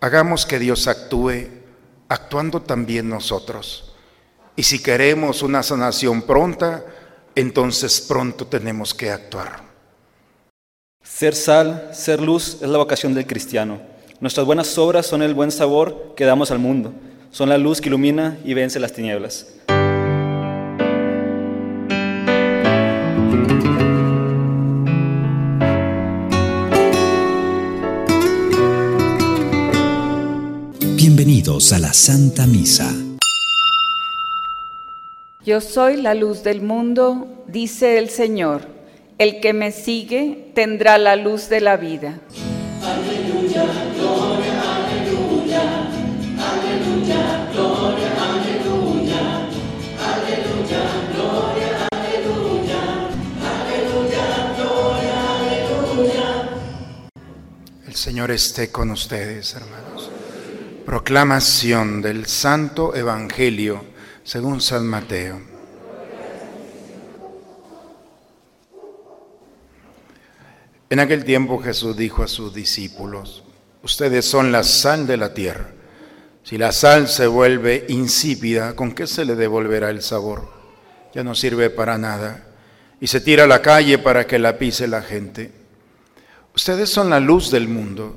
Hagamos que Dios actúe actuando también nosotros. Y si queremos una sanación pronta, entonces pronto tenemos que actuar. Ser sal, ser luz es la vocación del cristiano. Nuestras buenas obras son el buen sabor que damos al mundo. Son la luz que ilumina y vence las tinieblas. Bienvenidos a la Santa Misa. Yo soy la luz del mundo, dice el Señor. El que me sigue tendrá la luz de la vida. Aleluya, gloria, aleluya, aleluya, gloria, aleluya, aleluya, gloria, aleluya, aleluya, gloria, aleluya. El Señor esté con ustedes, hermanos. Proclamación del Santo Evangelio según San Mateo. En aquel tiempo Jesús dijo a sus discípulos, ustedes son la sal de la tierra. Si la sal se vuelve insípida, ¿con qué se le devolverá el sabor? Ya no sirve para nada. Y se tira a la calle para que la pise la gente. Ustedes son la luz del mundo.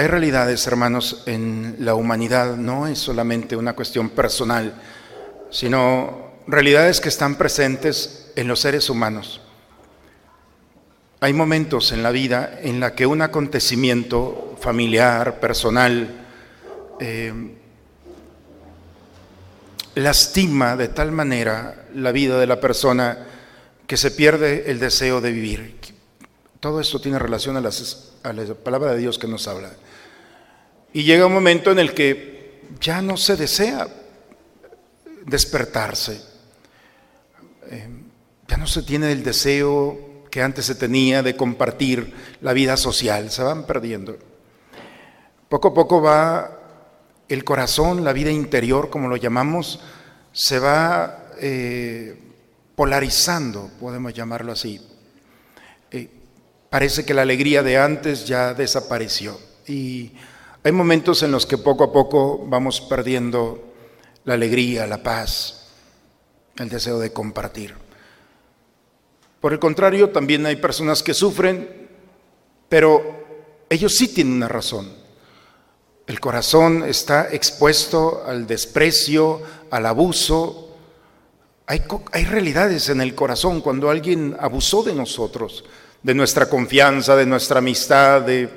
Hay realidades, hermanos, en la humanidad, no es solamente una cuestión personal, sino realidades que están presentes en los seres humanos. Hay momentos en la vida en la que un acontecimiento familiar, personal, eh, lastima de tal manera la vida de la persona que se pierde el deseo de vivir. Todo esto tiene relación a, la palabra de Dios que nos habla. Y llega un momento en el que ya no se desea despertarse. Eh, ya no se tiene el deseo que antes se tenía de compartir la vida social, se van perdiendo. Poco a poco va el corazón, la vida interior, como lo llamamos, se va eh, polarizando, podemos llamarlo así. Parece que la alegría de antes ya desapareció. Y hay momentos en los que poco a poco vamos perdiendo la alegría, la paz, el deseo de compartir. Por el contrario, también hay personas que sufren, pero ellos sí tienen una razón. El corazón está expuesto al desprecio, al abuso. Hay, hay, realidades en el corazón cuando alguien abusó de nosotros, de nuestra confianza, de nuestra amistad, de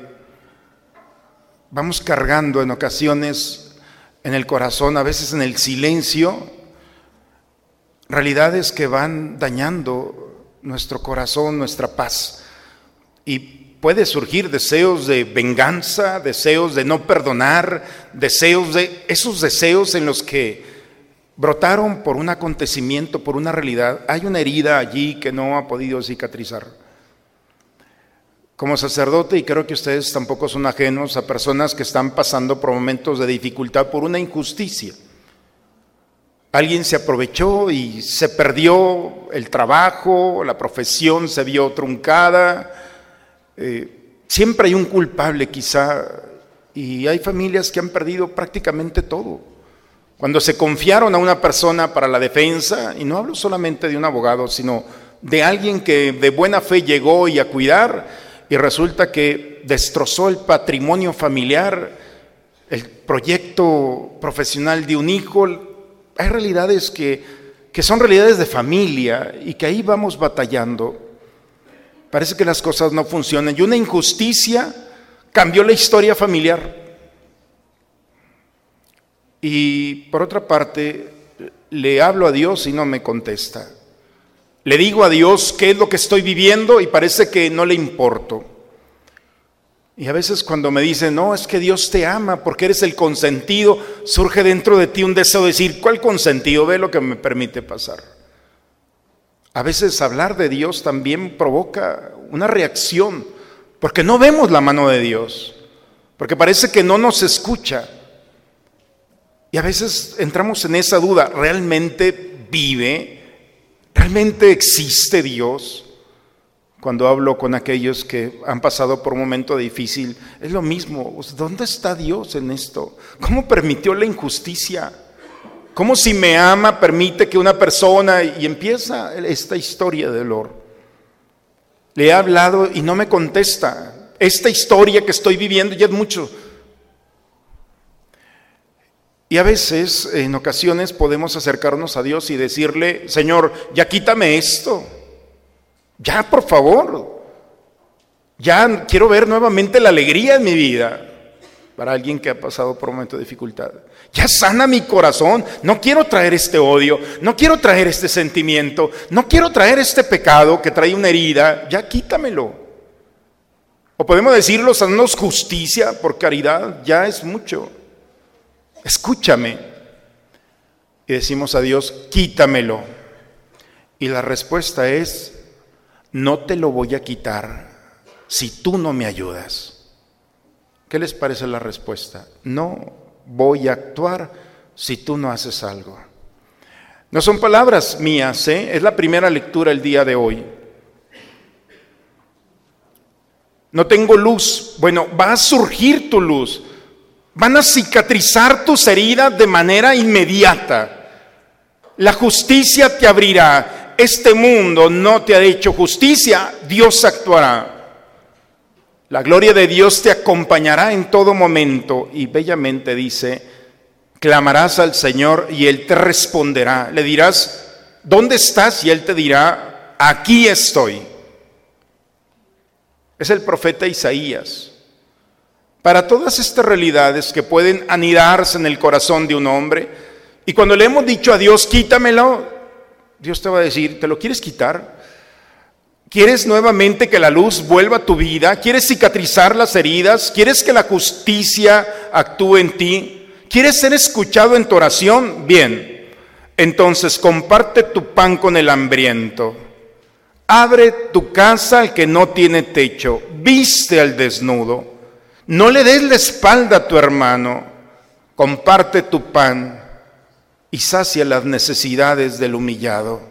vamos cargando en ocasiones en el corazón, a veces en el silencio, realidades que van dañando nuestro corazón, nuestra paz. Y puede surgir deseos de venganza, deseos de no perdonar, deseos de esos deseos en los que brotaron por un acontecimiento, por una realidad. Hay una herida allí que no ha podido cicatrizar. Como sacerdote, y creo que ustedes tampoco son ajenos a personas que están pasando por momentos de dificultad por una injusticia. Alguien se aprovechó y se perdió el trabajo, la profesión se vio truncada. Eh, siempre hay un culpable quizá y hay familias que han perdido prácticamente todo. Cuando se confiaron a una persona para la defensa, y no hablo solamente de un abogado, sino de alguien que de buena fe llegó y a cuidar, y resulta que destrozó el patrimonio familiar, el proyecto profesional de un hijo. Hay realidades que, que son realidades de familia y que ahí vamos batallando. parece que las cosas no funcionan y una injusticia cambió la historia familiar. Y por otra parte, le hablo a Dios y no me contesta. Le digo a Dios qué es lo que estoy viviendo y parece que no le importo. Y a veces cuando me dicen, no, es que Dios te ama porque eres el consentido, surge dentro de ti un deseo de decir, ¿cuál consentido? Ve lo que me permite pasar. A veces hablar de Dios también provoca una reacción, porque no vemos la mano de Dios, porque parece que no nos escucha. Y a veces entramos en esa duda, ¿realmente vive? ¿Realmente existe Dios? Cuando hablo con aquellos que han pasado por un momento difícil, es lo mismo. ¿Dónde está Dios en esto? ¿Cómo permitió la injusticia? ¿Cómo si me ama permite que una persona y empieza esta historia de dolor? Le he hablado y no me contesta. Esta historia que estoy viviendo ya es mucho. Y a veces, en ocasiones, podemos acercarnos a Dios y decirle, Señor, ya quítame esto. Ya, por favor. Ya quiero ver nuevamente la alegría en mi vida. Para alguien que ha pasado por un momento de dificultad. Ya sana mi corazón. No quiero traer este odio. No quiero traer este sentimiento. No quiero traer este pecado que trae una herida. Ya quítamelo. O podemos decirlo, haznos justicia por caridad. Ya es mucho escúchame. Y decimos a Dios, quítamelo. Y la respuesta es, no te lo voy a quitar si tú no me ayudas. ¿Qué les parece la respuesta? No voy a actuar si tú no haces algo. No son palabras mías, ¿eh? es la primera lectura el día de hoy. No tengo luz. Bueno, va a surgir tu luz. Van a cicatrizar tus heridas de manera inmediata. La justicia te abrirá. Este mundo no te ha hecho justicia, Dios actuará. La gloria de Dios te acompañará en todo momento. Y bellamente dice, clamarás al Señor y Él te responderá. Le dirás, ¿dónde estás? Y Él te dirá, aquí estoy. Es el profeta Isaías. Para todas estas realidades que pueden anidarse en el corazón de un hombre, y cuando le hemos dicho a Dios, quítamelo, Dios te va a decir, ¿te lo quieres quitar? ¿Quieres nuevamente que la luz vuelva a tu vida? ¿Quieres cicatrizar las heridas? ¿Quieres que la justicia actúe en ti? ¿Quieres ser escuchado en tu oración? Bien, entonces comparte tu pan con el hambriento. Abre tu casa al que no tiene techo. Viste al desnudo no le des la espalda a tu hermano, comparte tu pan y sacia las necesidades del humillado.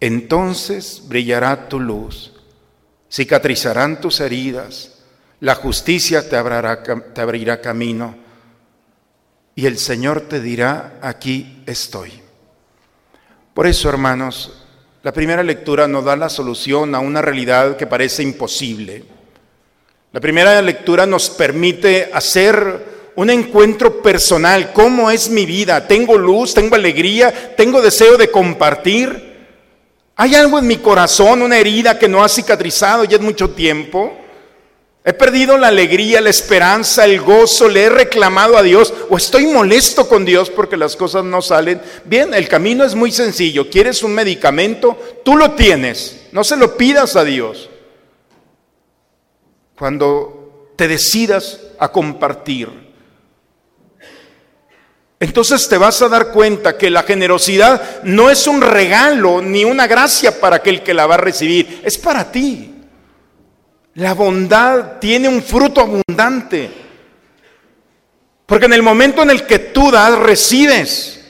Entonces brillará tu luz, cicatrizarán tus heridas, la justicia te, te abrirá camino y el Señor te dirá, aquí estoy. Por eso, hermanos, la primera lectura nos da la solución a una realidad que parece imposible la primera lectura nos permite hacer un encuentro personal. ¿Cómo es mi vida? ¿Tengo luz? ¿Tengo alegría? ¿Tengo deseo de compartir? ¿Hay algo en mi corazón, una herida que no ha cicatrizado ya es mucho tiempo? ¿He perdido la alegría, la esperanza, el gozo? ¿Le he reclamado a Dios? ¿O estoy molesto con Dios porque las cosas no salen? Bien, el camino es muy sencillo. ¿Quieres un medicamento? Tú lo tienes. No se lo pidas a Dios cuando te decidas a compartir. Entonces te vas a dar cuenta que la generosidad no es un regalo ni una gracia para aquel que la va a recibir, es para ti. La bondad tiene un fruto abundante. Porque en el momento en el que tú das, recibes.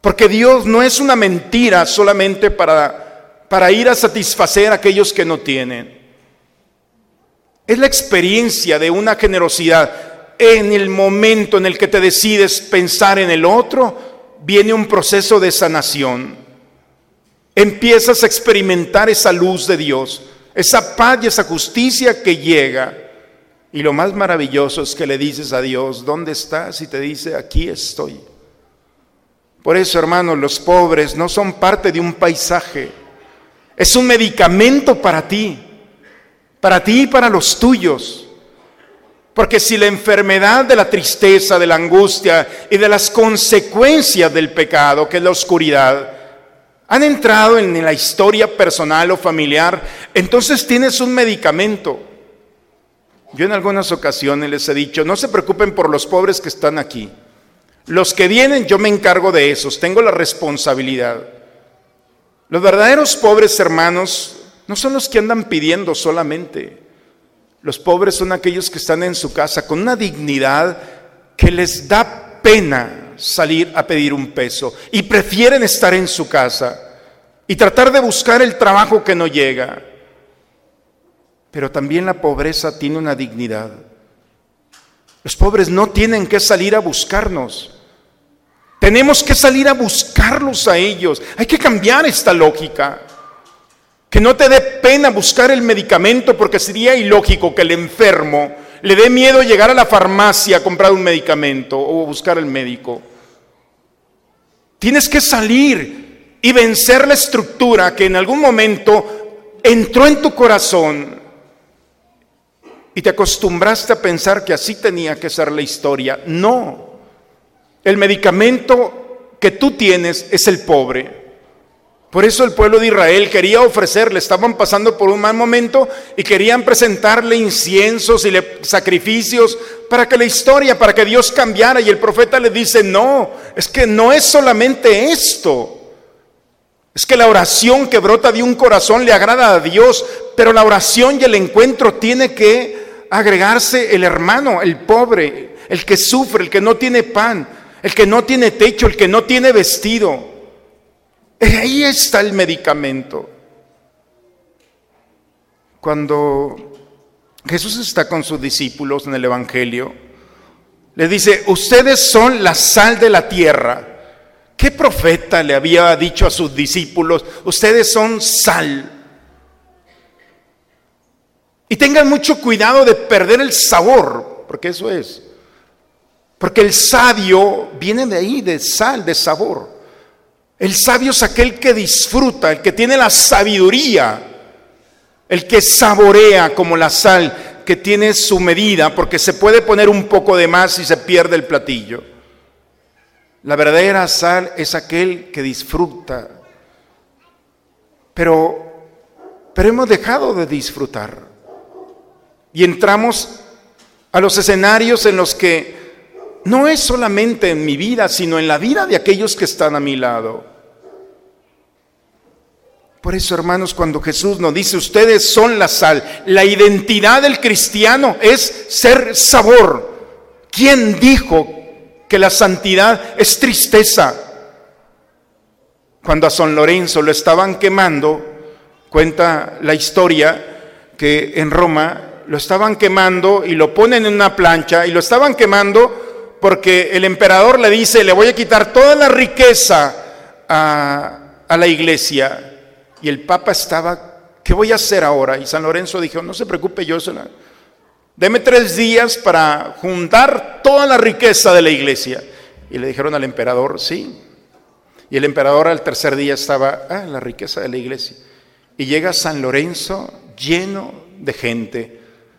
Porque Dios no es una mentira solamente para, para ir a satisfacer a aquellos que no tienen. Es la experiencia de una generosidad. En el momento en el que te decides pensar en el otro, viene un proceso de sanación. Empiezas a experimentar esa luz de Dios, esa paz y esa justicia que llega. Y lo más maravilloso es que le dices a Dios, ¿dónde estás? Y te dice, aquí estoy. Por eso, hermanos, los pobres no son parte de un paisaje. Es un medicamento para ti, para ti y para los tuyos. Porque si la enfermedad de la tristeza, de la angustia y de las consecuencias del pecado, que es la oscuridad, han entrado en la historia personal o familiar, entonces tienes un medicamento. Yo en algunas ocasiones les he dicho, no se preocupen por los pobres que están aquí. Los que vienen, yo me encargo de esos, tengo la responsabilidad. Los verdaderos pobres hermanos no son los que andan pidiendo solamente. Los pobres son aquellos que están en su casa con una dignidad que les da pena salir a pedir un peso y prefieren estar en su casa y tratar de buscar el trabajo que no llega. Pero también la pobreza tiene una dignidad. Los pobres no tienen que salir a buscarnos. Tenemos que salir a buscarlos a ellos. Hay que cambiar esta lógica. Que no te dé pena buscar el medicamento porque sería ilógico que el enfermo le dé miedo llegar a la farmacia a comprar un medicamento o buscar el médico. Tienes que salir y vencer la estructura que en algún momento entró en tu corazón y te acostumbraste a pensar que así tenía que ser la historia. No, el medicamento que tú tienes es el pobre. Por eso el pueblo de Israel quería ofrecerle, estaban pasando por un mal momento y querían presentarle inciensos y sacrificios para que la historia, para que Dios cambiara. Y el profeta le dice, no, es que no es solamente esto. Es que la oración que brota de un corazón le agrada a Dios, pero la oración y el encuentro tiene que agregarse el hermano, el pobre, el que sufre, el que no tiene pan, el que no tiene techo, el que no tiene vestido. Ahí está el medicamento. Cuando Jesús está con sus discípulos en el Evangelio, le dice, ustedes son la sal de la tierra. ¿Qué profeta le había dicho a sus discípulos, ustedes son sal? Y tengan mucho cuidado de perder el sabor, porque eso es. Porque el sabio viene de ahí, de sal, de sabor. El sabio es aquel que disfruta, el que tiene la sabiduría, el que saborea como la sal, que tiene su medida, porque se puede poner un poco de más y se pierde el platillo. La verdadera sal es aquel que disfruta. Pero, pero hemos dejado de disfrutar. Y entramos a los escenarios en los que no es solamente en mi vida, sino en la vida de aquellos que están a mi lado. Por eso, hermanos, cuando Jesús nos dice, ustedes son la sal, la identidad del cristiano es ser sabor. ¿Quién dijo que la santidad es tristeza? Cuando a San Lorenzo lo estaban quemando, cuenta la historia que en Roma lo estaban quemando y lo ponen en una plancha y lo estaban quemando porque el emperador le dice, le voy a quitar toda la riqueza a, la iglesia. Y el Papa estaba, ¿qué voy a hacer ahora? Y San Lorenzo dijo, no se preocupe, yo se la... Deme tres días para juntar toda la riqueza de la iglesia. Y le dijeron al emperador, sí. Y el emperador al tercer día estaba, ah, la riqueza de la iglesia. Y llega San Lorenzo lleno de gente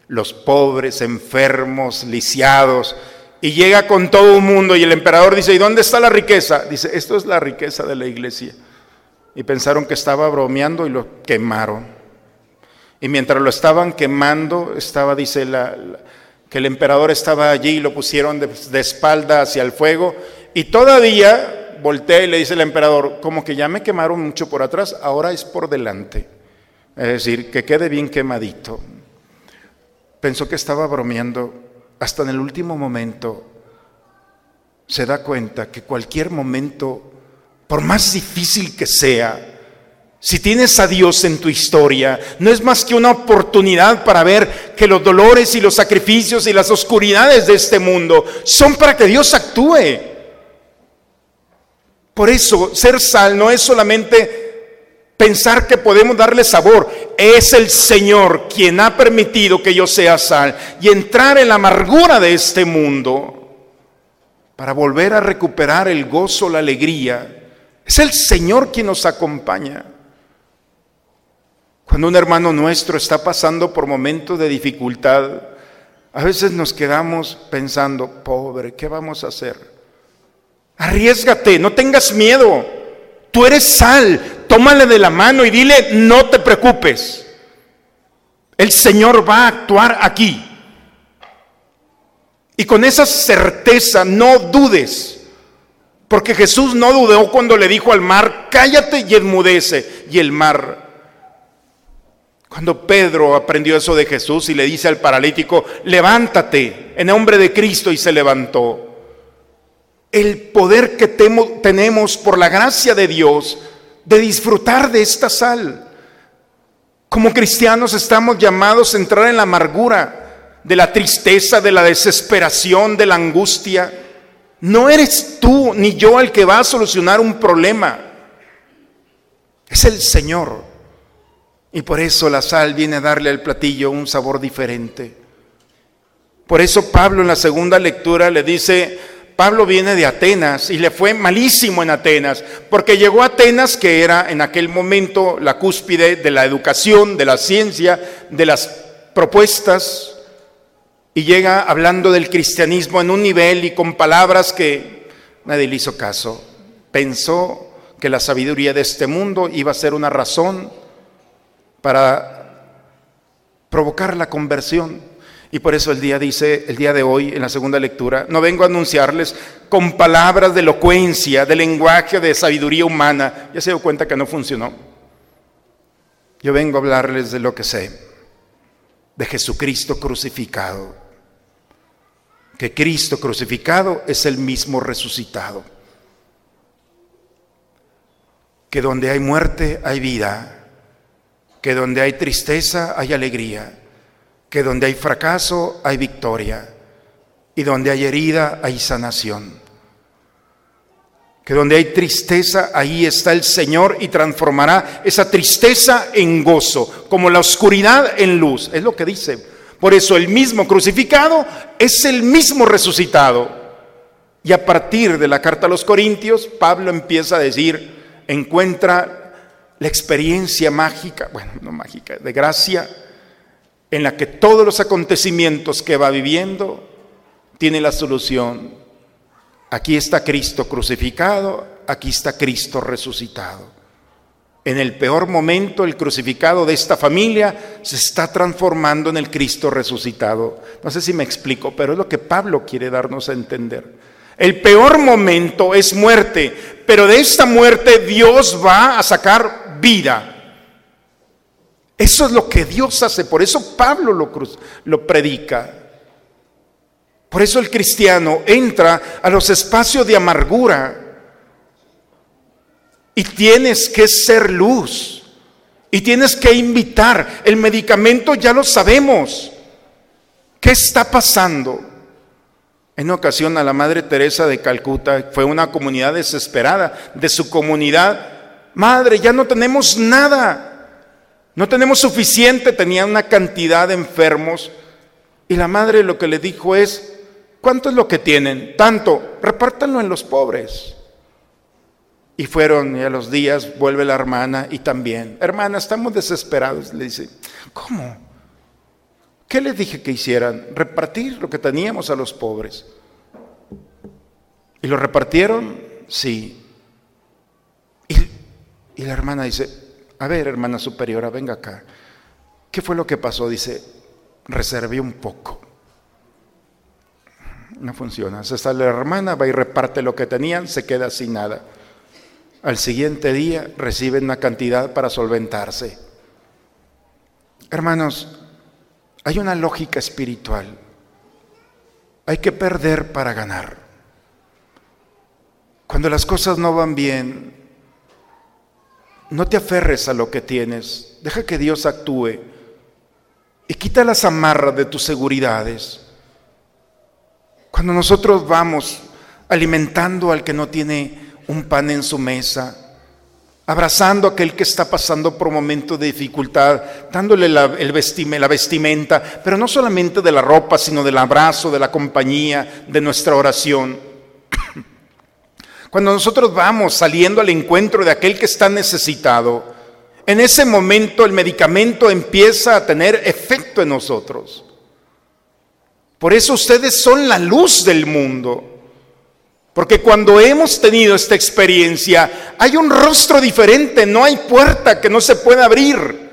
los pobres, enfermos, lisiados, y llega con todo el mundo y el emperador dice, ¿y dónde está la riqueza? Dice, esto es la riqueza de la iglesia. Y pensaron que estaba bromeando y lo quemaron. Y mientras lo estaban quemando, estaba, dice, que el emperador estaba allí y lo pusieron de, de espalda hacia el fuego. Y todavía voltea y le dice el emperador, como que ya me quemaron mucho por atrás, ahora es por delante. Es decir, que quede bien quemadito pensó que estaba bromeando, hasta en el último momento se da cuenta que cualquier momento, por más difícil que sea, si tienes a Dios en tu historia, no es más que una oportunidad para ver que los dolores y los sacrificios y las oscuridades de este mundo son para que Dios actúe. Por eso, ser sal no es solamente pensar que podemos darle sabor. Es el Señor quien ha permitido que yo sea sal y entrar en la amargura de este mundo para volver a recuperar el gozo, la alegría. Es el Señor quien nos acompaña. Cuando un hermano nuestro está pasando por momentos de dificultad, a veces nos quedamos pensando, pobre, ¿qué vamos a hacer? Arriesgate, no tengas miedo. Tú eres sal, tómale de la mano y dile, no te preocupes. El Señor va a actuar aquí. Y con esa certeza no dudes, porque Jesús no dudó cuando le dijo al mar, cállate y enmudece. Y el mar cuando Pedro aprendió eso de Jesús y le dice al paralítico, levántate en nombre de Cristo y se levantó. El poder que tenemos por la gracia de Dios de disfrutar de esta sal. Como cristianos estamos llamados a entrar en la amargura, de la tristeza, de la desesperación, de la angustia. No eres tú ni yo el que va a solucionar un problema. Es el Señor. Y por eso la sal viene a darle al platillo un sabor diferente. Por eso Pablo en la segunda lectura le dice, Pablo viene de Atenas y le fue malísimo en Atenas, porque llegó a Atenas, que era en aquel momento la cúspide de la educación, de la ciencia, de las propuestas, y llega hablando del cristianismo en un nivel y con palabras que nadie le hizo caso. Pensó que la sabiduría de este mundo iba a ser una razón para provocar la conversión. Y por eso el día dice, el día de hoy, en la segunda lectura, no vengo a anunciarles con palabras de elocuencia, de lenguaje, de sabiduría humana. Ya se dio cuenta que no funcionó. Yo vengo a hablarles de lo que sé, de Jesucristo crucificado. Que Cristo crucificado es el mismo resucitado. Que donde hay muerte hay vida que donde hay tristeza hay alegría, que donde hay fracaso hay victoria y donde hay herida hay sanación. Que donde hay tristeza, ahí está el Señor y transformará esa tristeza en gozo, como la oscuridad en luz. Es lo que dice. Por eso el mismo crucificado es el mismo resucitado. Y a partir de la carta a los Corintios, Pablo empieza a decir, encuentra la experiencia mágica, bueno, no mágica, de gracia, en la que todos los acontecimientos que va viviendo tiene la solución. Aquí está Cristo crucificado, aquí está Cristo resucitado. En el peor momento, el crucificado de esta familia se está transformando en el Cristo resucitado. No sé si me explico, pero es lo que Pablo quiere darnos a entender. El peor momento es muerte, pero de esta muerte Dios va a sacar vida. Eso es lo que Dios hace, por eso Pablo lo, lo predica. Por eso el cristiano entra a los espacios de amargura y tienes que ser luz y tienes que invitar. El medicamento ya lo sabemos. ¿Qué está pasando? En una ocasión a la Madre Teresa de Calcuta fue una comunidad desesperada. De su comunidad Madre, ya no tenemos nada. No tenemos suficiente. Tenía una cantidad de enfermos. Y la madre lo que le dijo es, ¿cuánto es lo que tienen? Tanto, repártanlo en los pobres. Y fueron, y a los días vuelve la hermana y también, hermana, estamos desesperados. Le dice, ¿cómo? ¿Qué les dije que hicieran? Repartir lo que teníamos a los pobres. ¿Y lo repartieron? Sí. Y la hermana dice, a ver, hermana superiora, venga acá. ¿Qué fue lo que pasó? Dice, reservé un poco. No funciona. Se sale la hermana, va y reparte lo que tenían, se queda sin nada. Al siguiente día reciben una cantidad para solventarse. Hermanos, hay una lógica espiritual. Hay que perder para ganar. Cuando las cosas no van bien, no te aferres a lo que tienes, deja que Dios actúe y quita las amarras de tus seguridades. Cuando nosotros vamos alimentando al que no tiene un pan en su mesa, abrazando a aquel que está pasando por momentos de dificultad, dándole la, vestimenta, pero no solamente de la ropa, sino del abrazo, de la compañía, de nuestra oración. Cuando nosotros vamos saliendo al encuentro de aquel que está necesitado, En ese momento el medicamento empieza a tener efecto en nosotros. Por eso ustedes son la luz del mundo. Porque cuando hemos tenido esta experiencia, hay un rostro diferente, no hay puerta que no se pueda abrir.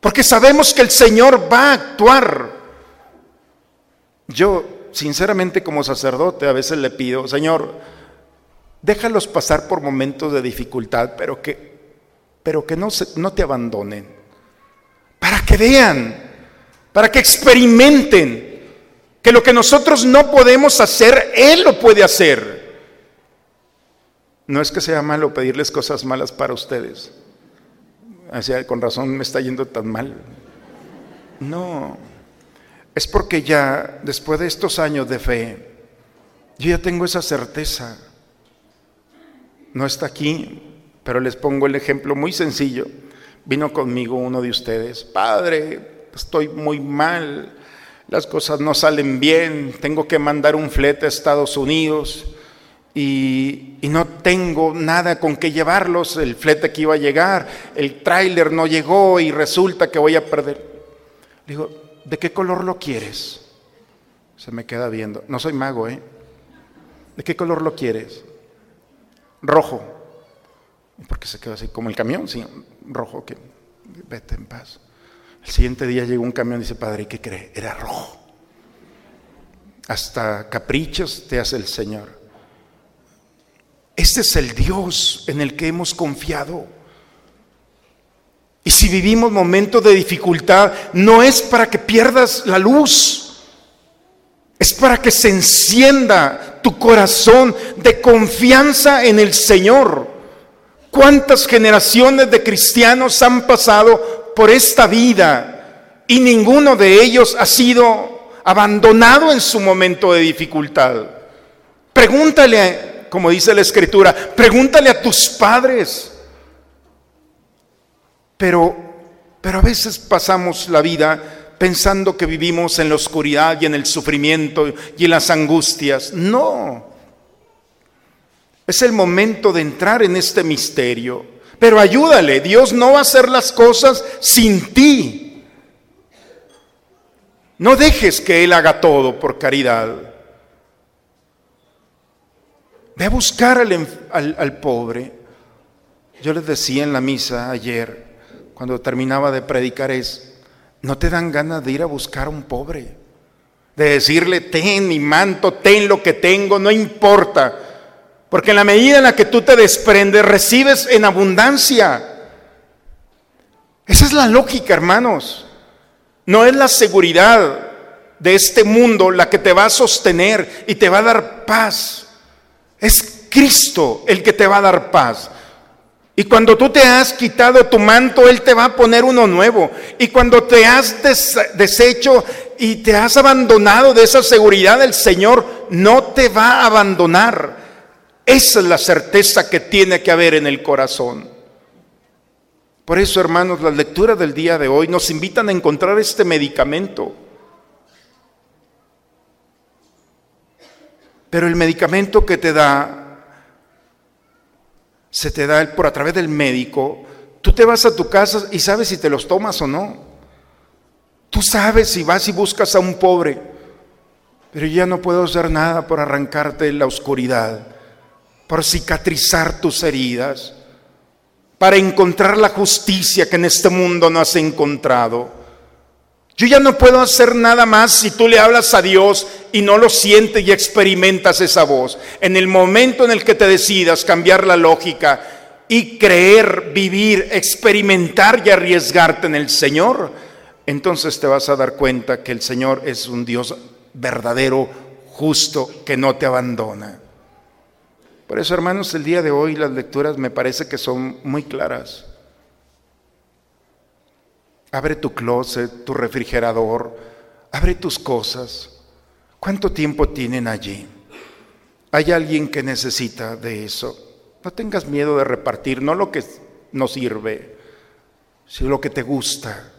Porque sabemos que el Señor va a actuar. Yo, sinceramente, como sacerdote, a veces le pido, Señor, déjalos pasar por momentos de dificultad, pero que, pero que no, no te abandonen. Para que vean, para que experimenten que lo que nosotros no podemos hacer, Él lo puede hacer. No es que sea malo pedirles cosas malas para ustedes. Con razón me está yendo tan mal. No, es porque ya después de estos años de fe, yo ya tengo esa certeza. No está aquí, pero les pongo el ejemplo muy sencillo. Vino conmigo uno de ustedes, padre, estoy muy mal, las cosas no salen bien, tengo que mandar un flete a Estados Unidos y, no tengo nada con que llevarlos, el flete que iba a llegar, el tráiler no llegó y resulta que voy a perder. Digo, ¿de qué color lo quieres? Se me queda viendo, no soy mago, ¿eh? ¿De qué color lo quieres? Rojo. Porque se quedó así como el camión, sí, rojo, que vete en paz. El siguiente día llegó un camión y dice, padre, ¿y qué cree? Era rojo. Hasta caprichos te hace el Señor. Este es el Dios en el que hemos confiado. Y si vivimos momentos de dificultad, no es para que pierdas la luz, es para que se encienda tu corazón de confianza en el Señor. ¿Cuántas generaciones de cristianos han pasado por esta vida y ninguno de ellos ha sido abandonado en su momento de dificultad. Pregúntale, como dice la escritura, pregúntale a tus padres. Pero, pero a veces pasamos la vida pensando que vivimos en la oscuridad y en el sufrimiento y en las angustias. No. Es el momento de entrar en este misterio pero ayúdale, Dios no va a hacer las cosas sin ti. No dejes que Él haga todo por caridad. Ve a buscar al, pobre. Yo les decía en la misa ayer, cuando terminaba de predicar, es, ¿no te dan ganas de ir a buscar a un pobre? De decirle, ten mi manto, ten lo que tengo, no importa. Porque en la medida en la que tú te desprendes, recibes en abundancia. Esa es la lógica, hermanos. No es la seguridad de este mundo la que te va a sostener y te va a dar paz. Es Cristo el que te va a dar paz. Y cuando tú te has quitado tu manto, Él te va a poner uno nuevo. Y cuando te has deshecho y te has abandonado de esa seguridad, el Señor no te va a abandonar. Esa es la certeza que tiene que haber en el corazón. Por eso, hermanos, las lecturas del día de hoy nos invitan a encontrar este medicamento. Pero el medicamento que te da, se te da por a través del médico. Tú te vas a tu casa y sabes si te los tomas o no. Tú sabes si vas y buscas a un pobre, pero ya no puedo hacer nada por arrancarte la oscuridad por cicatrizar tus heridas, para encontrar la justicia que en este mundo no has encontrado. Yo ya no puedo hacer nada más si tú le hablas a Dios y no lo sientes y experimentas esa voz. En el momento en el que te decidas cambiar la lógica y creer, vivir, experimentar y arriesgarte en el Señor, entonces te vas a dar cuenta que el Señor es un Dios verdadero, justo, que no te abandona. Por eso, hermanos, el día de hoy las lecturas me parece que son muy claras. Abre tu closet, tu refrigerador, abre tus cosas. ¿Cuánto tiempo tienen allí? Hay alguien que necesita de eso. No tengas miedo de repartir, no lo que nos sirve, sino lo que te gusta.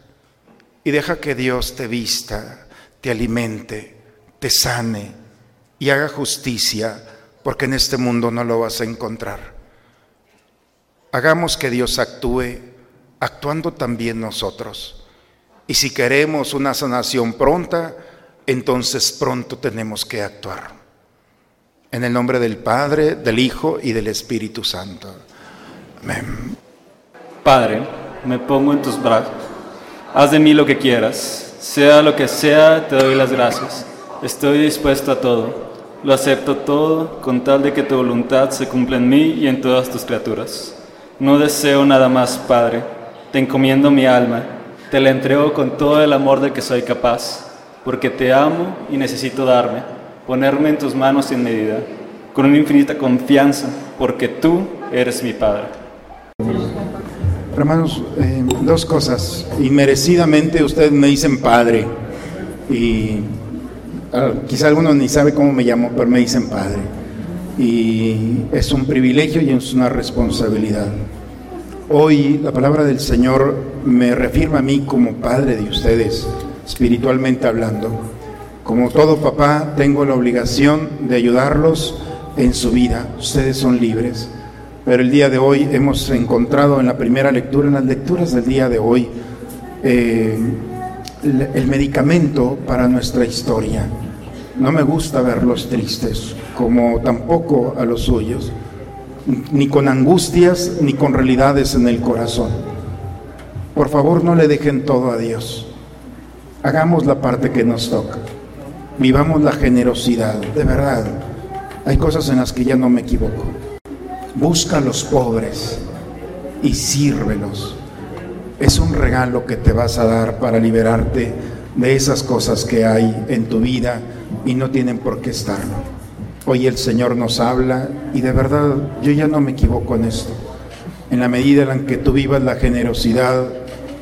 Y deja que Dios te vista, te alimente, te sane y haga justicia porque en este mundo no lo vas a encontrar. hagamos que Dios actúe actuando también nosotros. Y si queremos una sanación pronta, entonces pronto tenemos que actuar. En el nombre del Padre, del Hijo y del Espíritu Santo. Amén. Padre, me pongo en tus brazos. Haz de mí lo que quieras. Sea lo que sea, te doy las gracias. Estoy dispuesto a todo. Lo acepto todo con tal de que tu voluntad se cumpla en mí y en todas tus criaturas. No deseo nada más, Padre. Te encomiendo mi alma. Te la entrego con todo el amor de que soy capaz porque te amo y necesito darme, ponerme en tus manos sin medida, con una infinita confianza, porque tú eres mi Padre. Hermanos, eh, dos cosas. Inmerecidamente ustedes me dicen Padre, y ah, quizá algunos ni sabe cómo me llamo, pero me dicen Padre. Y es un privilegio y es una responsabilidad. Hoy la palabra del Señor me reafirma a mí como Padre de ustedes espiritualmente hablando. Como todo papá, tengo la obligación de ayudarlos en su vida. Ustedes son libres. Pero el día de hoy hemos encontrado en la primera lectura, en las lecturas del día de hoy, eh, el medicamento para nuestra historia. No me gusta verlos tristes, como tampoco a los suyos, ni con angustias, ni con realidades en el corazón. Por favor, no le dejen todo a Dios. Hagamos la parte que nos toca. Vivamos la generosidad, de verdad. Hay cosas en las que ya no me equivoco. Busca a los pobres y sírvelos. Es un regalo que te vas a dar para liberarte de esas cosas que hay en tu vida y no tienen por qué estarlo. Hoy el Señor nos habla y de verdad yo ya no me equivoco en esto. En la medida en que tú vivas la generosidad,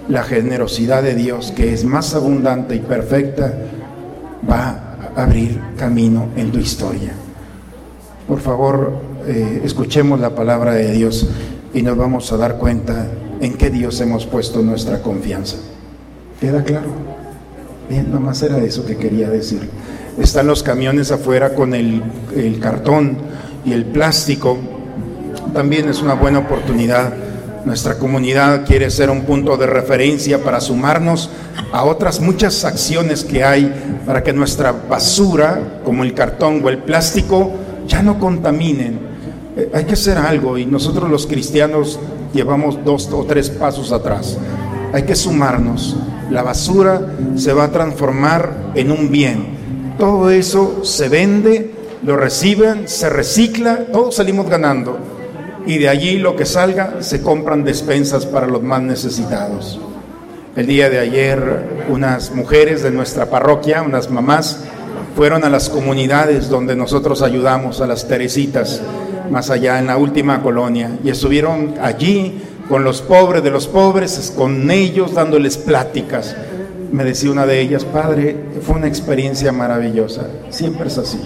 la generosidad de Dios, que es más abundante y perfecta, va a abrir camino en tu historia. Por favor, eh, escuchemos la palabra de Dios y nos vamos a dar cuenta en qué Dios hemos puesto nuestra confianza. ¿Queda claro? Bien, nomás era eso que quería decir. Están los camiones afuera con el, cartón y el plástico. También es una buena oportunidad nuestra comunidad quiere ser un punto de referencia para sumarnos a otras muchas acciones que hay para que nuestra basura, como el cartón o el plástico, ya no contaminen. Eh, hay que hacer algo y nosotros los cristianos llevamos dos o tres pasos atrás. Hay que sumarnos. La basura se va a transformar en un bien. Todo eso se vende, lo reciben, se recicla, todos salimos ganando y de allí lo que salga se compran despensas para los más necesitados. El día de ayer unas mujeres de nuestra parroquia, unas mamás, fueron a las comunidades donde nosotros ayudamos a las Teresitas, más allá en la última colonia, y estuvieron allí con los pobres de los pobres, con ellos dándoles pláticas. Me decía una de ellas, padre, fue una experiencia maravillosa, siempre es así.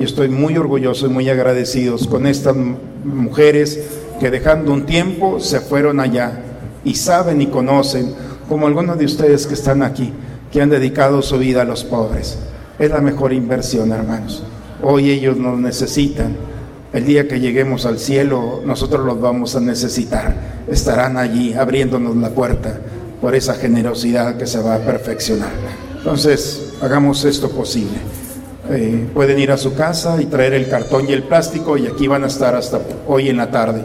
Y estoy muy orgulloso y muy agradecidos con estas mujeres que dejando un tiempo se fueron allá y saben y conocen, como algunos de ustedes que están aquí, que han dedicado su vida a los pobres. Es la mejor inversión, hermanos. Hoy ellos nos necesitan. El día que lleguemos al cielo, nosotros los vamos a necesitar. Estarán allí abriéndonos la puerta por esa generosidad que se va a perfeccionar. Entonces, hagamos esto posible. Eh, pueden ir a su casa y traer el cartón y el plástico y aquí van a estar hasta hoy en la tarde.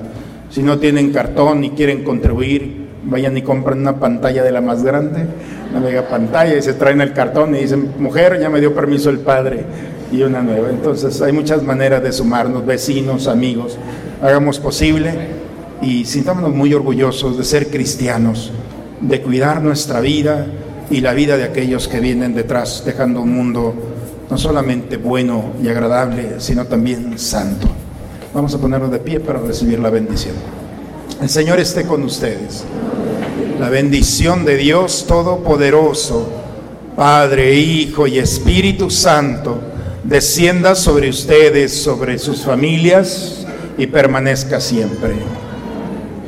Si no tienen cartón y quieren contribuir, vayan y compren una pantalla de la más grande, una mega pantalla y se traen el cartón y dicen, mujer, ya me dio permiso el padre y una nueva. Entonces hay muchas maneras de sumarnos, vecinos, amigos, hagamos posible y sintámonos muy orgullosos de ser cristianos, de cuidar nuestra vida y la vida de aquellos que vienen detrás, dejando un mundo no solamente bueno y agradable, sino también santo. Vamos a ponernos de pie para recibir la bendición. El Señor esté con ustedes. La bendición de Dios Todopoderoso, Padre, Hijo y Espíritu Santo, descienda sobre ustedes, sobre sus familias y permanezca siempre.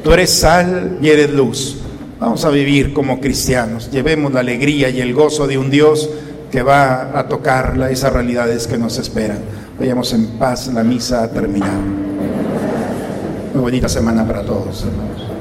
Tú eres sal y eres luz. Vamos a vivir como cristianos. Llevemos la alegría y el gozo de un Dios que va a tocar esas realidades que nos esperan. Vayamos en paz, la misa ha terminado. Muy bonita semana para todos, hermanos.